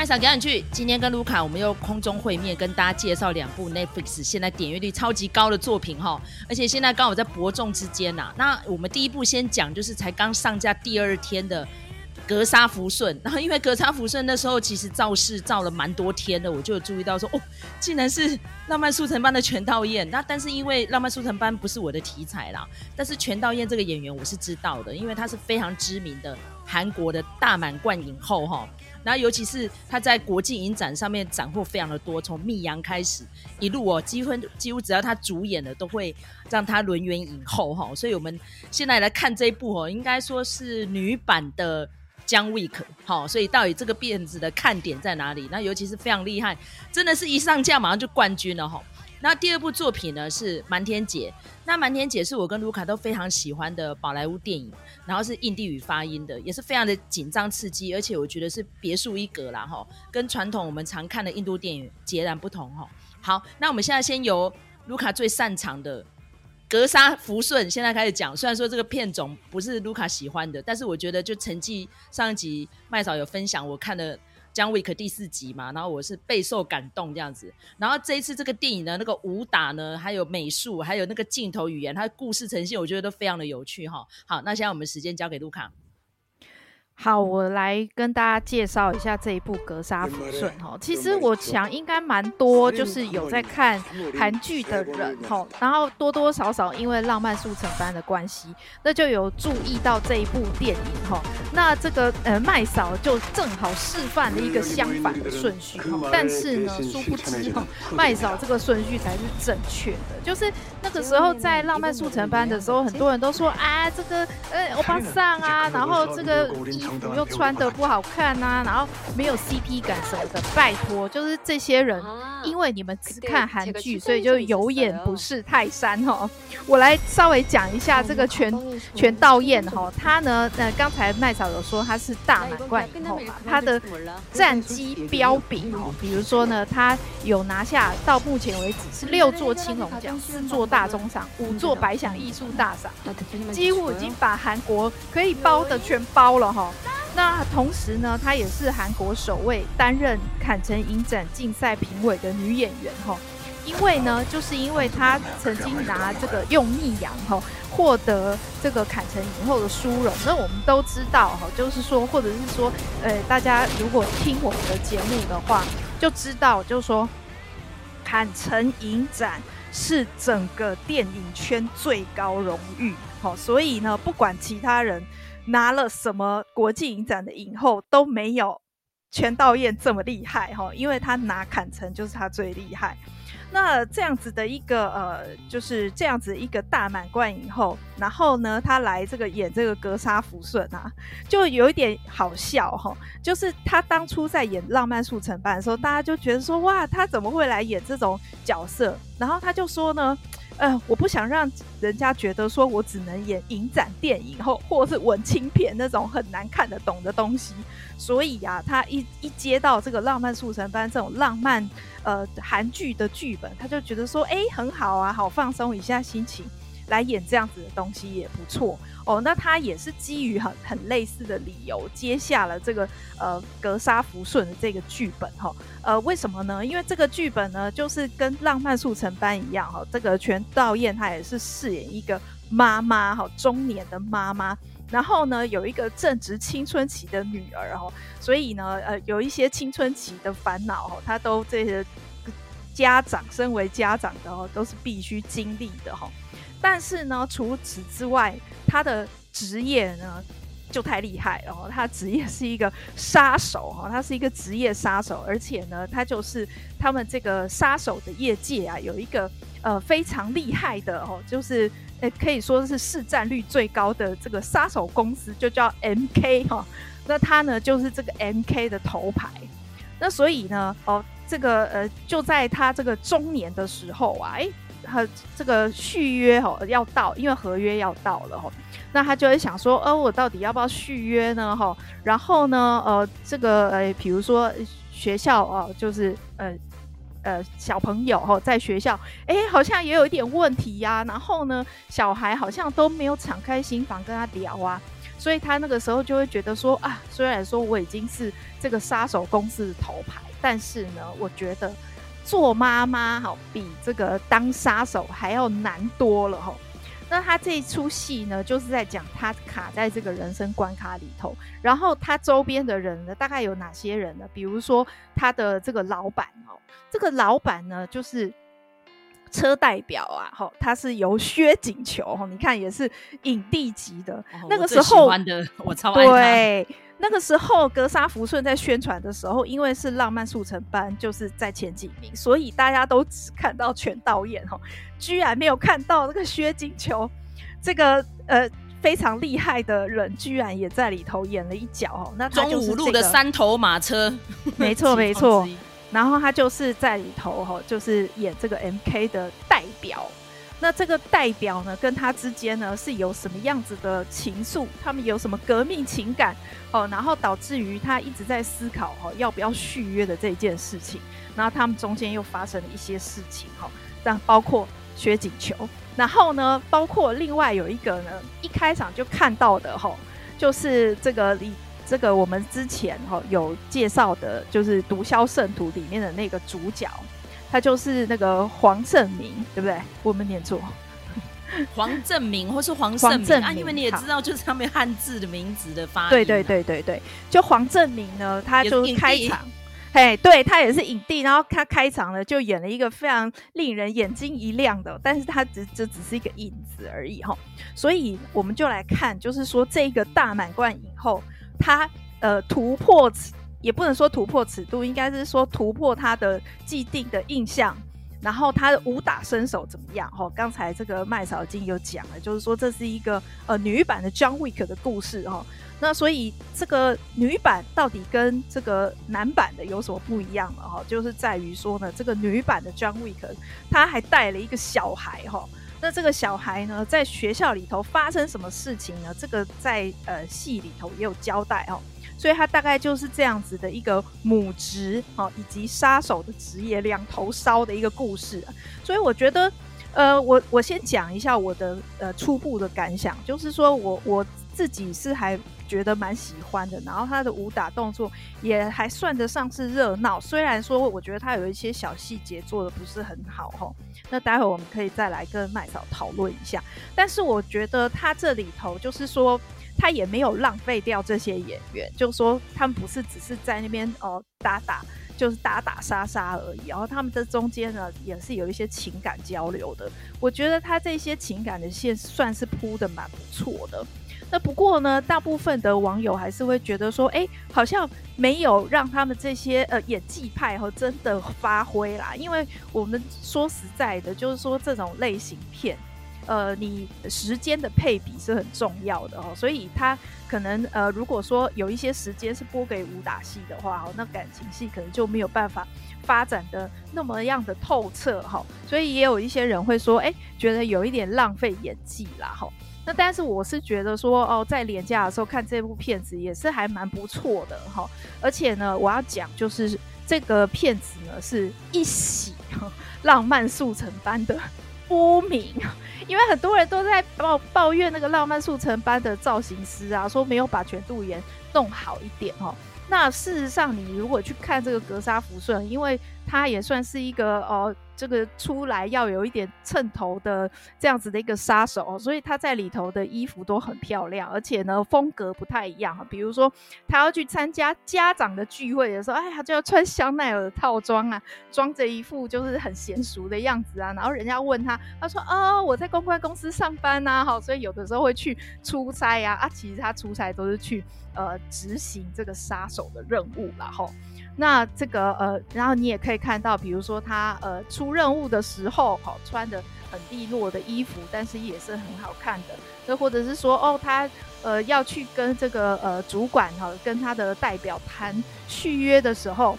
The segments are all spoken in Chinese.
麦嫂赶紧去！今天跟卢卡，我们又空中会面，跟大家介绍两部 Netflix 现在点阅率超级高的作品哈，而且现在刚好在伯仲之间呐。那我们第一部先讲，就是才刚上架第二天的《格杀福顺》，然后因为《格杀福顺》那时候其实造势造了蛮多天的，我就有注意到说，哦，竟然是《浪漫速成班》的全道嬿。那但是因为《浪漫速成班》不是我的题材啦，但是全道嬿这个演员我是知道的，因为她是非常知名的韩国的大满贯影后哈。然后，尤其是他在国际影展上面斩获非常的多，从《密阳》开始一路哦，几乎几乎只要他主演的，都会让他轮圆影后哈。所以，我们现在来看这一部哦，应该说是女版的《John Wick》哈。所以，到底这个辫子的看点在哪里？那尤其是非常厉害，真的是一上架马上就冠军了哈。那第二部作品呢是《瞒天姐》，那《瞒天姐》是我跟卢卡都非常喜欢的宝莱坞电影，然后是印地语发音的，也是非常的紧张刺激，而且我觉得是别树一格啦哈，跟传统我们常看的印度电影截然不同哈。好，那我们现在先由卢卡最擅长的《格杀福顺》现在开始讲，虽然说这个片种不是卢卡喜欢的，但是我觉得就成绩上一集麦嫂有分享，我看的。John Wick 第四集嘛，然后我是备受感动这样子，然后这一次这个电影呢，那个武打呢，还有美术，还有那个镜头语言，它的故事呈现，我觉得都非常的有趣哈。好，那现在我们时间交给卢卡。好，我来跟大家介绍一下这一部《格杀福顺》哈。其实我想应该蛮多，就是有在看韩剧的人哈，然后多多少少因为《浪漫速成班》的关系，那就有注意到这一部电影哈。那这个呃麦嫂就正好示范了一个相反的顺序哈，但是呢，殊不知哈，麦嫂这个顺序才是正确的。就是那个时候在《浪漫速成班》的时候，很多人都说啊，这个呃欧巴桑啊，然后这个。又穿得不好看呐、啊，然后没有 CP 感什么的，拜托，就是这些人，因为你们只看韩剧，所以就有眼不识泰山哦。我来稍微讲一下这个全全道嬿哈，他呢，呃，刚才麦嫂有说他是大满贯以后嘛，他的战绩彪炳哦，比如说呢，他有拿下到目前为止是六座青龙奖、四座大钟赏、五座百想艺术大赏，几乎已经把韩国可以包的全包了哈。那同时呢，她也是韩国首位担任坎城影展竞赛评委的女演员哈。因为呢，就是因为她曾经拿这个用逆阳哈获得这个坎城影后的殊荣。那我们都知道哈，就是说，或者是说，呃，大家如果听我们的节目的话，就知道，就是说，坎城影展是整个电影圈最高荣誉。好，所以呢，不管其他人。拿了什么国际影展的影后都没有全道嬿这么厉害哈，因为他拿坎城就是他最厉害。那这样子的一个呃，就是这样子一个大满贯影后，然后呢，他来这个演这个格杀福顺啊，就有一点好笑哈。就是他当初在演浪漫速成班的时候，大家就觉得说哇，他怎么会来演这种角色？然后他就说呢。呃，我不想让人家觉得说我只能演影展电影或或是文青片那种很难看得懂的东西，所以呀、啊，他一一接到这个浪漫速成班这种浪漫呃韩剧的剧本，他就觉得说，哎、很好啊，好放松一下心情。来演这样子的东西也不错哦。那他也是基于很很类似的理由接下了这个呃格杀福顺的这个剧本哈。呃，为什么呢？因为这个剧本呢，就是跟浪漫速成班一样哈。这个全道嬿她也是饰演一个妈妈哈，中年的妈妈，然后呢有一个正值青春期的女儿哈，所以呢呃有一些青春期的烦恼哈，她都这些家长身为家长的哦，都是必须经历的哈。但是呢，除此之外，他的职业呢就太厉害了。他职业是一个杀手哈，他是一个职业杀手，而且呢，他就是他们这个杀手的业界啊，有一个呃非常厉害的哦，就是呃可以说是市占率最高的这个杀手公司，就叫 MK 哈。那他呢就是这个 MK 的头牌。那所以呢，哦，这个呃就在他这个中年的时候啊，哎。他这个续约哈要到，因为合约要到了哈，那他就会想说，呃，我到底要不要续约呢？哈，然后呢，呃，这个呃，比如说学校啊，就是呃呃小朋友哈，在学校，哎，好像也有一点问题呀，然后呢，小孩好像都没有敞开心房跟他聊啊。所以他那个时候就会觉得说啊，虽然说我已经是这个杀手公司的头牌，但是呢，我觉得做妈妈好比这个当杀手还要难多了哈。那他这一出戏呢，就是在讲他卡在这个人生关卡里头，然后他周边的人呢，大概有哪些人呢？比如说他的这个老板哦，这个老板呢，就是。车代表啊，吼，他是由薛景求，吼，你看也是影帝级的。哦、那个时候，我，的我超爱。对，那个时候格杀福顺在宣传的时候，因为是浪漫速成班，就是在前几名，所以大家都只看到全导演哦，居然没有看到那个薛景球，这个呃非常厉害的人，居然也在里头演了一角，哦，那他就是、这个、中五路的三头马车，没错 没错。然后他就是在里头哈，就是演这个 MK 的代表。那这个代表呢，跟他之间呢是有什么样子的情愫？他们有什么革命情感？哦，然后导致于他一直在思考哈，要不要续约的这件事情。然后他们中间又发生了一些事情哈，但包括薛景球。然后呢，包括另外有一个呢，一开场就看到的哈，就是这个李。这个我们之前哈有介绍的，就是《毒枭圣徒》里面的那个主角，他就是那个黄正明，对不对？我们念错，黄正明或是黄正明啊？因为你也知道，就是上面汉字的名字的发音。对对对对对，就黄正明呢，他就开场，嘿，对他也是影帝，然后他开场呢就演了一个非常令人眼睛一亮的，但是他只这只是一个影子而已哈。所以我们就来看，就是说这个大满贯影后。他呃突破尺，也不能说突破尺度，应该是说突破他的既定的印象。然后他的武打身手怎么样？哈、刚才这个麦嫂已经有讲了，就是说这是一个呃女版的 John Wick 的故事哈、哦。那所以这个女版到底跟这个男版的有什么不一样了哈、哦？就是在于说呢，这个女版的 John Wick 他还带了一个小孩哈。哦那这个小孩呢，在学校里头发生什么事情呢？这个在呃戏里头也有交代哦，所以他大概就是这样子的一个母职哦，以及杀手的职业两头烧的一个故事。所以我觉得，呃，我我先讲一下我的呃初步的感想，就是说我我自己是还觉得蛮喜欢的，然后他的武打动作也还算得上是热闹，虽然说我觉得他有一些小细节做得不是很好哈。那待会我们可以再来跟麦嫂讨论一下，但是我觉得他这里头就是说，他也没有浪费掉这些演员，就说他们不是只是在那边哦、呃、打打，就是打打杀杀而已，然后他们这中间呢也是有一些情感交流的，我觉得他这些情感的线算是铺得蛮不错的。那不过呢，大部分的网友还是会觉得说，哎，好像没有让他们这些呃演技派和真的发挥啦。因为我们说实在的，就是说这种类型片，呃，你时间的配比是很重要的哦。所以他可能呃，如果说有一些时间是拨给武打戏的话，哦，那感情戏可能就没有办法发展的那么样的透彻哈。所以也有一些人会说，哎，觉得有一点浪费演技啦，哈。那但是我是觉得说哦，在廉价的时候看这部片子也是还蛮不错的哈，而且呢，我要讲就是这个片子呢是一喜浪漫速成班的不明，因为很多人都在抱抱怨那个浪漫速成班的造型师啊，说没有把全度妍弄好一点哦。那事实上，你如果去看这个格杀福顺，因为他也算是一个哦。这个出来要有一点称头的这样子的一个杀手，所以他在里头的衣服都很漂亮，而且呢风格不太一样。比如说他要去参加家长的聚会的时候，哎，他就要穿香奈儿的套装啊，装着一副就是很娴熟的样子啊。然后人家问他，他说：“哦，我在公关公司上班呐。”哈，所以有的时候会去出差呀。啊，其实他出差都是去呃执行这个杀手的任务啦。吼。那这个呃，然后你也可以看到，比如说他呃出任务的时候，好、穿的很利落的衣服，但是也是很好看的。那或者是说，哦，他呃要去跟这个呃主管哈、跟他的代表谈续约的时候，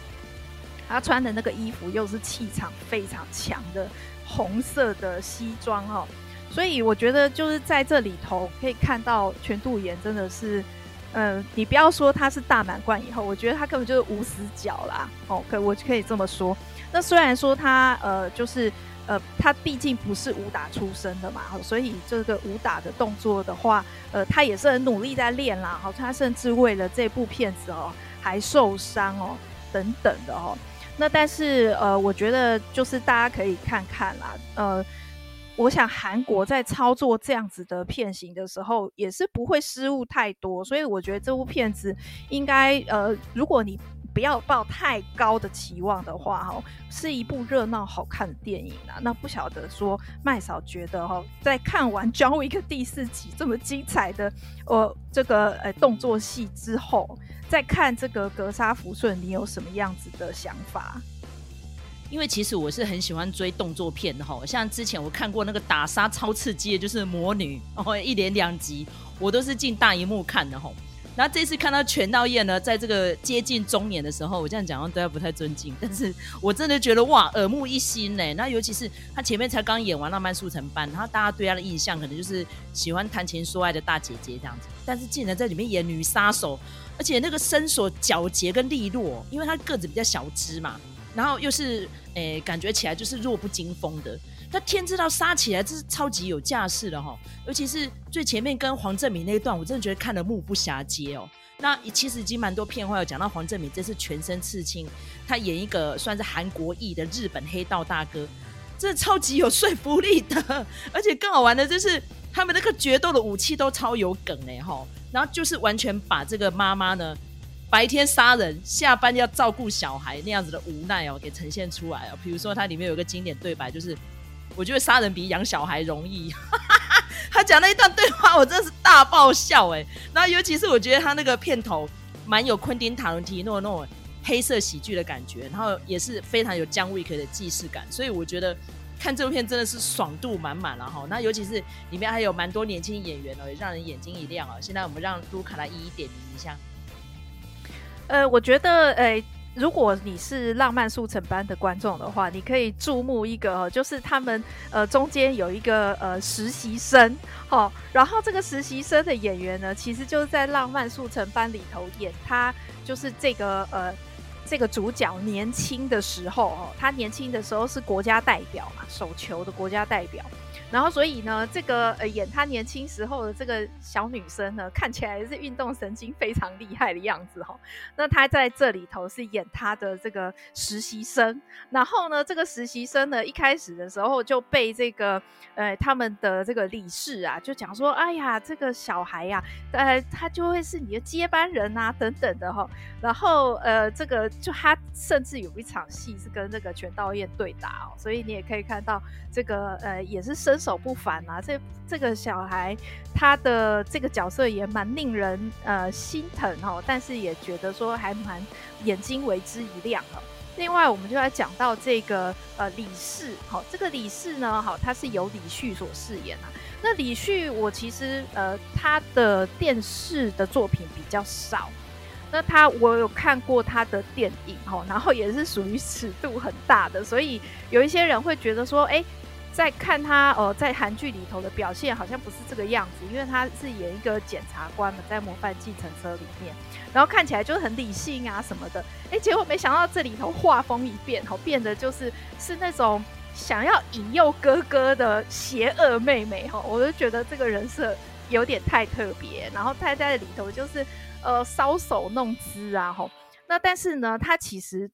他穿的那个衣服又是气场非常强的红色的西装哦。所以我觉得就是在这里头可以看到全度妍真的是。嗯，你不要说他是大满贯以后，我觉得他根本就是无死角啦。哦，可我可以这么说。那虽然说他呃，就是呃，他毕竟不是武打出身的嘛，所以这个武打的动作的话，呃，他也是很努力在练啦。好，他甚至为了这部片子哦，还受伤哦，等等的哦。那但是呃，我觉得就是大家可以看看啦，呃。我想韩国在操作这样子的片型的时候，也是不会失误太多，所以我觉得这部片子应该呃，如果你不要抱太高的期望的话，哈，是一部热闹好看的电影啊。那不晓得说麦嫂觉得哈，在看完《John Wick》第四集这么精彩的呃这个呃动作戏之后，再看这个格杀福顺，你有什么样子的想法？因为其实我是很喜欢追动作片的哈，像之前我看过那个打杀超刺激的，就是《魔女》，哦一连两集我都是进大荧幕看的哈。然后这次看到全道嬿呢，在这个接近中年的时候，我这样讲话对他不太尊敬，但是我真的觉得哇，耳目一新呢。那尤其是他前面才刚演完《浪漫速成班》，然后大家对他的印象可能就是喜欢谈情说爱的大姐姐这样子，但是竟然在里面演女杀手，而且那个身手矫捷跟利落，因为他个子比较小只嘛。然后又是诶、感觉起来就是弱不禁风的。他天知道杀起来，这是超级有架势的哈。尤其是最前面跟黄政民那一段，我真的觉得看得目不暇接哦。那其实已经蛮多片话有讲到黄政民这次全身刺青，他演一个算是韩国裔的日本黑道大哥，这超级有说服力的。而且更好玩的就是他们那个决斗的武器都超有梗哎哈。然后就是完全把这个妈妈呢。白天杀人，下班要照顾小孩那样子的无奈哦，给呈现出来哦。比如说，它里面有个经典对白，就是我觉得杀人比养小孩容易。他讲那一段对话，我真的是大爆笑哎。然后，尤其是我觉得他那个片头蛮有昆汀塔伦提诺那种黑色喜剧的感觉，然后也是非常有姜味可的既视感，所以我觉得看这部片真的是爽度满满了哈。那尤其是里面还有蛮多年轻演员哦，也让人眼睛一亮哦。现在我们让卢卡来一一点评一下。呃，我觉得，呃，如果你是浪漫速成班的观众的话，你可以注目一个，就是他们呃中间有一个呃实习生，哦，然后这个实习生的演员呢，其实就是在浪漫速成班里头演他，就是这个呃这个主角年轻的时候，哦，他年轻的时候是国家代表嘛，手球的国家代表。然后，所以呢，这个呃演他年轻时候的这个小女生呢，看起来是运动神经非常厉害的样子哈。那他在这里头是演他的这个实习生。然后呢，这个实习生呢，一开始的时候就被这个呃他们的这个理事啊，就讲说，哎呀，这个小孩呀，呃，他就会是你的接班人啊，等等的哈。然后呃，这个就他甚至有一场戏是跟这个全道嬿对打哦，所以你也可以看到这个呃也是生。手不凡啊，这这个小孩他的这个角色也蛮令人呃心疼哦，但是也觉得说还蛮眼睛为之一亮哦。另外，我们就来讲到这个呃李氏，好，这个李氏呢，好，他是由李旭所饰演啊。那李旭，我其实呃他的电视的作品比较少，那他我有看过他的电影哦，然后也是属于尺度很大的，所以有一些人会觉得说，哎。在看他呃，在韩剧里头的表现好像不是这个样子，因为他是演一个检察官嘛，在《模范计程车》里面，然后看起来就是很理性啊什么的，哎，结果没想到这里头画风一变，吼，变得就是是那种想要引诱哥哥的邪恶妹妹，吼，我就觉得这个人设有点太特别，然后他在里头就是呃搔首弄姿啊，吼，那但是呢，他其实。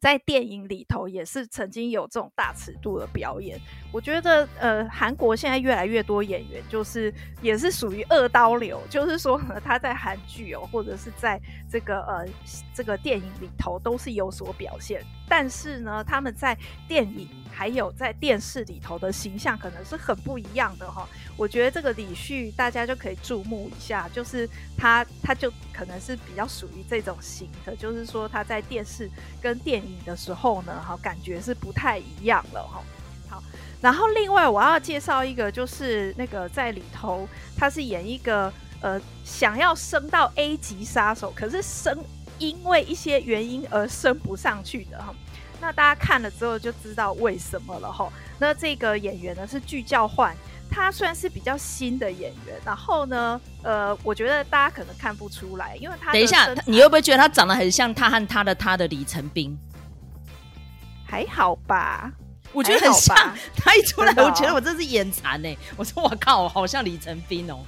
在电影里头也是曾经有这种大尺度的表演，我觉得呃，韩国现在越来越多演员就是也是属于二刀流，就是说呢，他在韩剧哦，或者是在这个呃这个电影里头都是有所表现，但是呢，他们在电影还有在电视里头的形象可能是很不一样的哈。我觉得这个李旭大家就可以注目一下，就是他他就可能是比较属于这种型的，就是说他在电视跟电影。的时候呢，哈，感觉是不太一样了，哈。好，然后另外我要介绍一个，就是那个在里头，他是演一个呃想要升到 A 级杀手，可是升因为一些原因而升不上去的哈。那大家看了之后就知道为什么了哈。那这个演员呢是具教焕。他算是比较新的演员，然后呢，呃，我觉得大家可能看不出来，因为他等一下，你会不会觉得他长得很像他和他的他的李成斌？还好吧，我觉得很像。他一出来，哦、我觉得我真是眼馋哎！我说我靠，好像李成斌哦。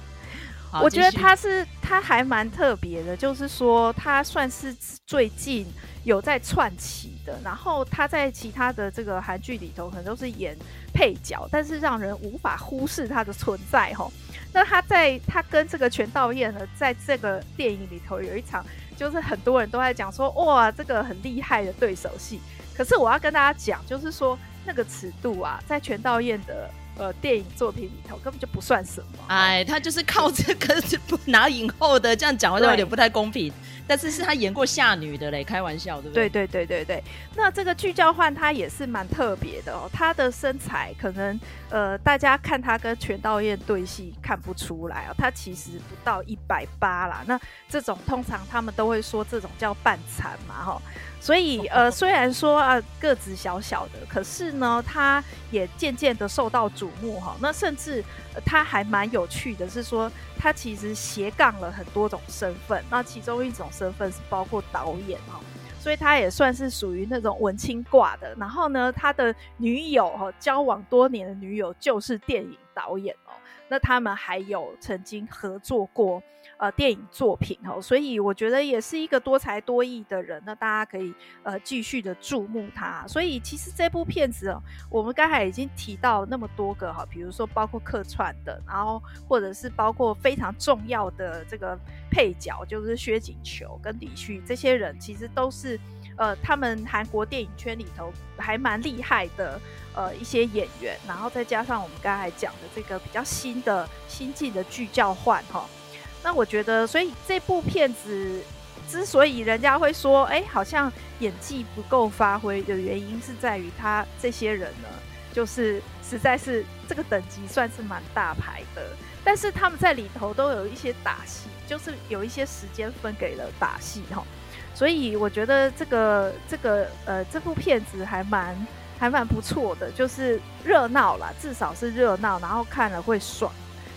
我觉得他是他还蛮特别的，就是说他算是最近有在串起的。然后他在其他的这个韩剧里头可能都是演配角，但是让人无法忽视他的存在哈。那他在他跟这个全道嬿呢，在这个电影里头有一场，就是很多人都在讲说哇，这个很厉害的对手戏。可是我要跟大家讲，就是说那个尺度啊，在全道嬿的。呃，电影作品里头根本就不算什么。哎，他就是靠这个 拿影后的，这样讲好像有点不太公平。但是是他演过夏女的嘞，开玩笑对不对？对对对对对。那这个具教焕他也是蛮特别的哦，他的身材可能呃，大家看他跟全道嬿对戏看不出来哦，他其实不到一百八啦。那这种通常他们都会说这种叫半残嘛哈。所以，呃，虽然说啊个子小小的，可是呢，他也渐渐的受到瞩目哈。那甚至他还蛮有趣的，是说他其实斜杠了很多种身份。那其中一种身份是包括导演哦，所以他也算是属于那种文青挂的。然后呢，他的女友哈，交往多年的女友就是电影导演哦。那他们还有曾经合作过。呃，电影作品哦，所以我觉得也是一个多才多艺的人，那大家可以呃继续的注目他。所以其实这部片子，我们刚才已经提到那么多个哈，比如说包括客串的，然后或者是包括非常重要的这个配角，就是薛景求跟李旭这些人，其实都是呃他们韩国电影圈里头还蛮厉害的呃一些演员，然后再加上我们刚才讲的这个比较新的新进的剧教换哈。那我觉得，所以这部片子之所以人家会说，哎，好像演技不够发挥的原因，是在于他这些人呢，就是实在是这个等级算是蛮大牌的，但是他们在里头都有一些打戏，就是有一些时间分给了打戏哈，所以我觉得这个这个呃这部片子还蛮还蛮不错的，就是热闹啦，至少是热闹，然后看了会爽。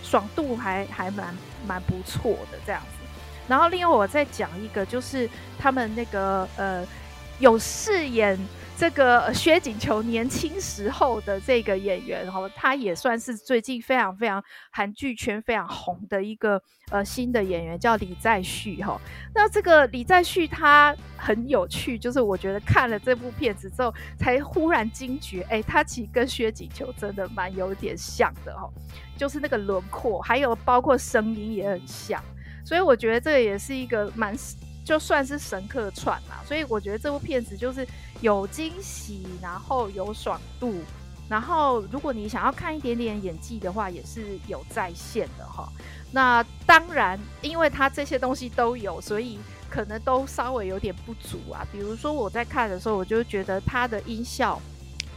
爽度还还蛮蛮不错的这样子，然后另外我再讲一个，就是他们那个呃有饰演这个薛景求年轻时候的这个演员，然后他也算是最近非常非常韩剧圈非常红的一个呃新的演员，叫李在旭哈。那这个李在旭他很有趣，就是我觉得看了这部片子之后，才忽然惊觉，哎，他其实跟薛景求真的蛮有点像的哈。就是那个轮廓，还有包括声音也很像，所以我觉得这个也是一个蛮就算是神客串啦。所以我觉得这部片子就是有惊喜，然后有爽度，然后如果你想要看一点点演技的话，也是有在线的哈。那当然，因为它这些东西都有，所以可能都稍微有点不足啊。比如说我在看的时候，我就觉得它的音效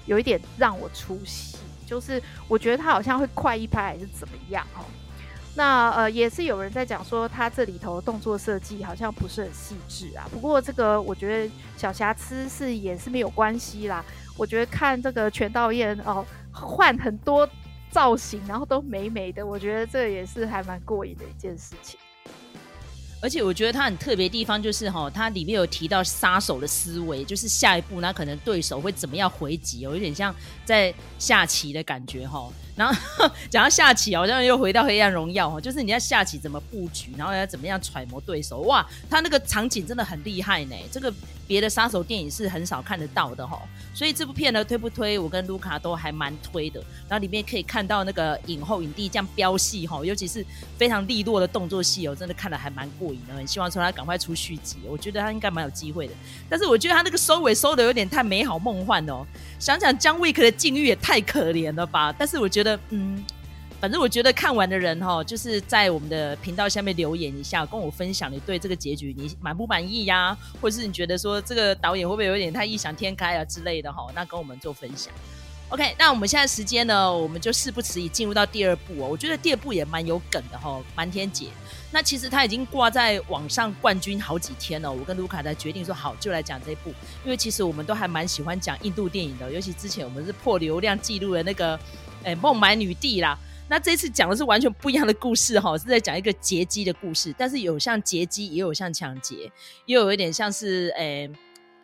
有一点让我出戏。就是我觉得他好像会快一拍还是怎么样哦？那呃也是有人在讲说他这里头动作设计好像不是很细致啊。不过这个我觉得小瑕疵是也是没有关系啦。我觉得看这个全道嬿哦换很多造型，然后都美美的，我觉得这也是还蛮过瘾的一件事情。而且我觉得它很特别的地方就是哈，它里面有提到杀手的思维，就是下一步那可能对手会怎么样回击，有一点像在下棋的感觉哈。然后 讲到下棋，好像又回到黑暗荣耀哈，就是你要下棋怎么布局，然后要怎么样揣摩对手。哇，他那个场景真的很厉害呢，这个别的杀手电影是很少看得到的哈。所以这部片呢，推不推？我跟卢卡都还蛮推的。然后里面可以看到那个影后影帝这样飙戏哈，尤其是非常利落的动作戏，我真的看得还蛮过瘾的。很希望说他赶快出续集，我觉得他应该蛮有机会的。但是我觉得他那个收尾收的有点太美好梦幻哦。想想姜维克的境遇也太可怜了吧。但是我觉得，嗯，反正我觉得看完的人哈，就是在我们的频道下面留言一下，跟我分享你对这个结局你满不满意呀、或者是你觉得说这个导演会不会有点太异想天开啊之类的哈？那跟我们做分享。OK，那我们现在时间呢，我们就事不迟疑进入到第二部哦。我觉得第二部也蛮有梗的哈，瞒天姐。那其实他已经挂在网上冠军好几天了。我跟卢卡才决定说好，就来讲这部，因为其实我们都还蛮喜欢讲印度电影的，尤其之前我们是破流量记录的那个 诶孟买女帝啦。那这次讲的是完全不一样的故事哈，是在讲一个劫机的故事，但是有像劫机，也有像抢劫，又有一点像是诶。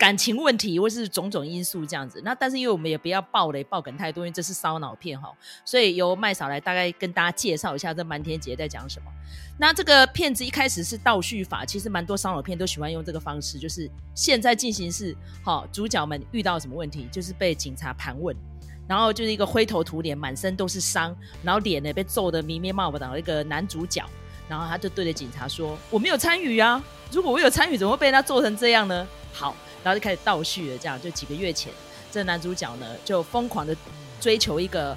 感情问题，或是种种因素这样子。那但是因为我们也不要爆雷爆梗太多，因为这是烧脑片哈，所以由麦嫂来大概跟大家介绍一下这《瞒天劫》在讲什么。那这个片子一开始是倒叙法，其实蛮多烧脑片都喜欢用这个方式，就是现在进行式，好，主角们遇到什么问题，就是被警察盘问。然后就是一个灰头土脸、满身都是伤，然后脸呢被揍得迷迷冒冒的一个男主角，然后他就对着警察说：“我没有参与啊！如果我有参与，怎么会被他揍成这样呢？”好，然后就开始倒叙了，这样就几个月前，这男主角呢就疯狂的追求一个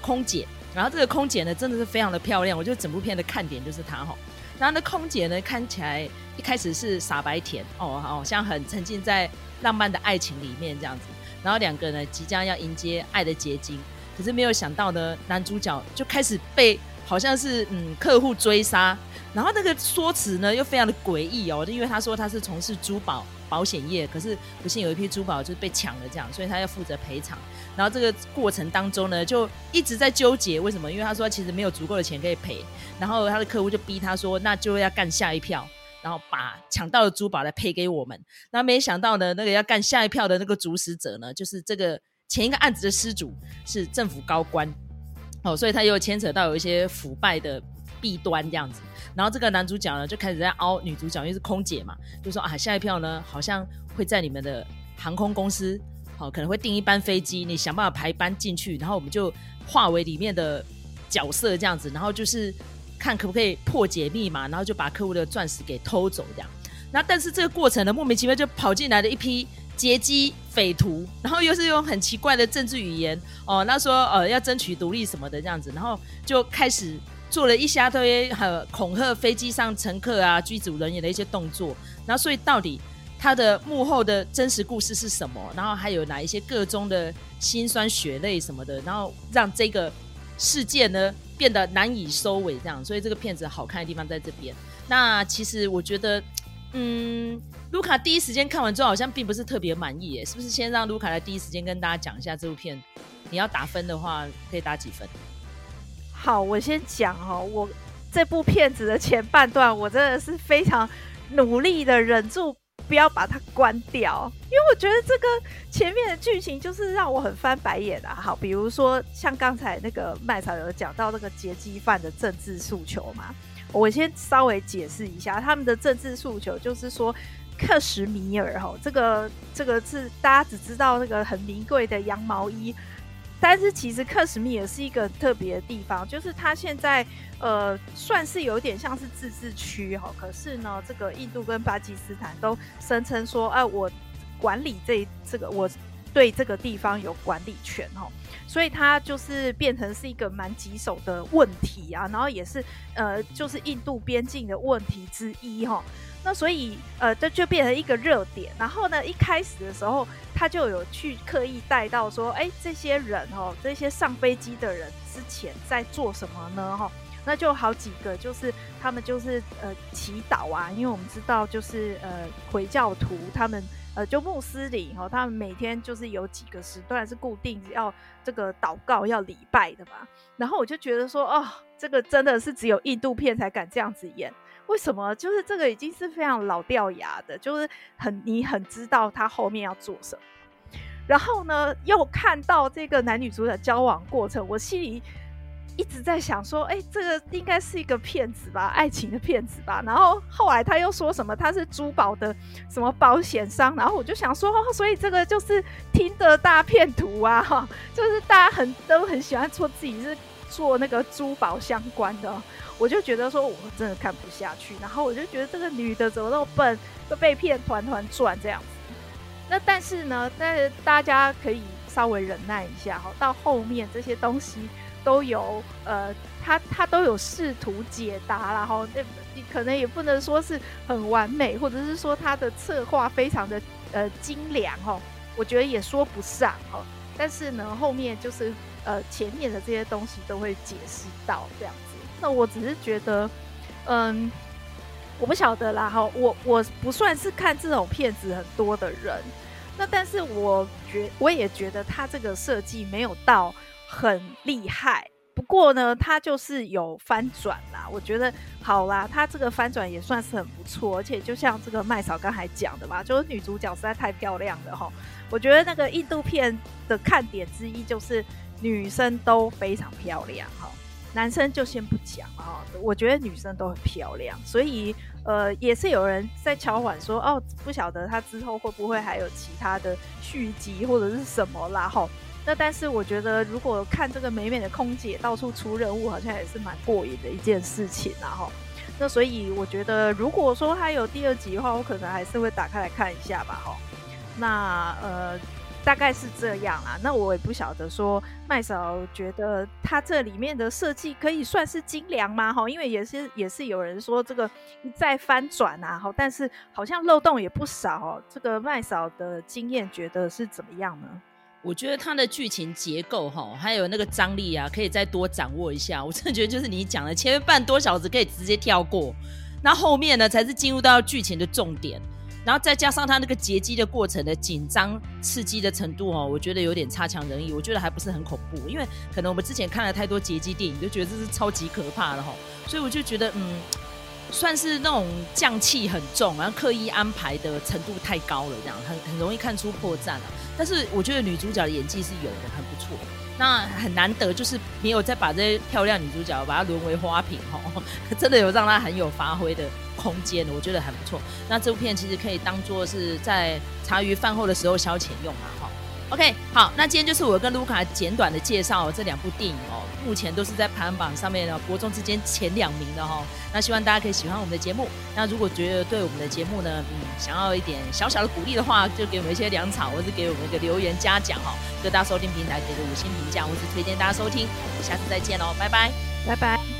空姐，然后这个空姐呢真的是非常的漂亮，我觉得整部片的看点就是她哈。然后那空姐呢看起来一开始是傻白甜哦，好像很沉浸在浪漫的爱情里面这样子。然后两个呢，即将要迎接爱的结晶，可是没有想到呢，男主角就开始被好像是嗯客户追杀，然后那个说辞呢又非常的诡异哦，因为他说他是从事珠宝保险业，可是不幸有一批珠宝就是被抢了这样，所以他要负责赔偿。然后这个过程当中呢，就一直在纠结为什么，因为他说其实没有足够的钱可以赔，然后他的客户就逼他说，那就要干下一票。然后把抢到的珠宝来赔给我们，那没想到呢，那个要干下一票的那个主使者呢，就是这个前一个案子的失主是政府高官，哦，所以他又牵扯到有一些腐败的弊端这样子。然后这个男主角呢就开始在凹女主角，因为是空姐嘛，就说啊，下一票呢好像会在你们的航空公司，好，可能会订一班飞机，你想办法排班进去，然后我们就化为里面的角色这样子，然后就是。看可不可以破解密码，然后就把客户的钻石给偷走这样。那但是这个过程呢，莫名其妙就跑进来了一批劫机匪徒，然后又是用很奇怪的政治语言哦，那说呃要争取独立什么的这样子，然后就开始做了一下堆和恐吓飞机上乘客啊、机组人员的一些动作。然后所以到底他的幕后的真实故事是什么？然后还有哪一些个中的辛酸血泪什么的？然后让这个事件呢？变得难以收尾，这样，所以这个片子好看的地方在这边。那其实我觉得，嗯，卢卡第一时间看完之后，好像并不是特别满意，耶，是不是？先让卢卡来第一时间跟大家讲一下这部片，你要打分的话，可以打几分？好，我先讲哦，我这部片子的前半段，我真的是非常努力的忍住。不要把它关掉，因为我觉得这个前面的剧情就是让我很翻白眼啊。好，比如说像刚才那个麦草有讲到那个劫机犯的政治诉求嘛，我先稍微解释一下，他们的政治诉求就是说，克什米尔哈，这个这个是大家只知道那个很名贵的羊毛衣。但是其实克什米尔是一个特别的地方，就是它现在呃算是有点像是自治区哈，可是呢，这个印度跟巴基斯坦都声称说，哎、我管理这这个，我对这个地方有管理权哈，所以它就是变成是一个蛮棘手的问题啊，然后也是呃就是印度边境的问题之一哈。那所以，呃，这就变成一个热点。然后呢，一开始的时候，他就有去刻意带到说，哎，这些人哦，这些上飞机的人之前在做什么呢？哈，那就好几个，就是他们就是呃祈祷啊，因为我们知道，就是呃回教徒他们呃就穆斯林哈，他们每天就是有几个时段是固定要这个祷告要礼拜的嘛。然后我就觉得说，哦，这个真的是只有印度片才敢这样子演。为什么？就是这个已经是非常老掉牙的，就是很你很知道他后面要做什么。然后呢，又看到这个男女主角交往过程，我心里一直在想说，哎，这个应该是一个骗子吧，爱情的骗子吧。然后后来他又说什么他是珠宝的什么保险商，然后我就想说，所以这个就是听的大骗徒啊，哈，就是大家很都很喜欢说自己是做那个珠宝相关的。我就觉得说，我真的看不下去，然后我就觉得这个女的怎么那么笨，都被骗团团转这样子。那但是呢，但是大家可以稍微忍耐一下哈，到后面这些东西都有呃，他他都有试图解答，然后那你可能也不能说是很完美，或者是说他的策划非常的呃精良哈，我觉得也说不上哈。但是呢，后面就是呃前面的这些东西都会解释到这样子。那我只是觉得，嗯，我不晓得啦哈，我我不算是看这种片子很多的人，那但是我觉我也觉得他这个设计没有到很厉害，不过呢，他就是有翻转啦。我觉得好啦，他这个翻转也算是很不错。而且就像这个麦嫂刚才讲的嘛，就是女主角实在太漂亮了哈。我觉得那个印度片的看点之一就是女生都非常漂亮哈。男生就先不讲啊，我觉得女生都很漂亮，所以呃也是有人在敲碗说哦，不晓得他之后会不会还有其他的续集或者是什么啦哈。那但是我觉得如果看这个美美的空姐到处出任务，好像也是蛮过瘾的一件事情然后。那所以我觉得如果说他有第二集的话，我可能还是会打开来看一下吧哈。那呃。大概是这样啦，那我也不晓得说麦嫂觉得它这里面的设计可以算是精良吗？哈，因为也是也是有人说这个一再翻转啊，哈，但是好像漏洞也不少哦。这个麦嫂的经验觉得是怎么样呢？我觉得它的剧情结构哈，还有那个张力啊，可以再多掌握一下。我真的觉得就是你讲的前面半多小时可以直接跳过，那后面呢才是进入到剧情的重点。然后再加上他那个劫机的过程的紧张刺激的程度哦，我觉得有点差强人意。我觉得还不是很恐怖，因为可能我们之前看了太多劫机电影，就觉得这是超级可怕的哈。所以我就觉得，嗯，算是那种匠气很重，然后刻意安排的程度太高了，这样很很容易看出破绽了。但是我觉得女主角的演技是有的，很不错。那很难得，就是没有再把这些漂亮女主角把她沦为花瓶哈，真的有让她很有发挥的空间，我觉得很不错。那这部片其实可以当做是在茶余饭后的时候消遣用嘛哈。OK，好，那今天就是我跟卢卡简短的介绍这两部电影哦，目前都是在排行榜上面的国中之间前两名的哈。那希望大家可以喜欢我们的节目。那如果觉得对我们的节目呢，嗯，想要一点小小的鼓励的话，就给我们一些粮草，或是给我们一个留言嘉奖哈。各大收听平台给个五星评价，或是推荐大家收听。我们下次再见喽，拜拜，拜拜。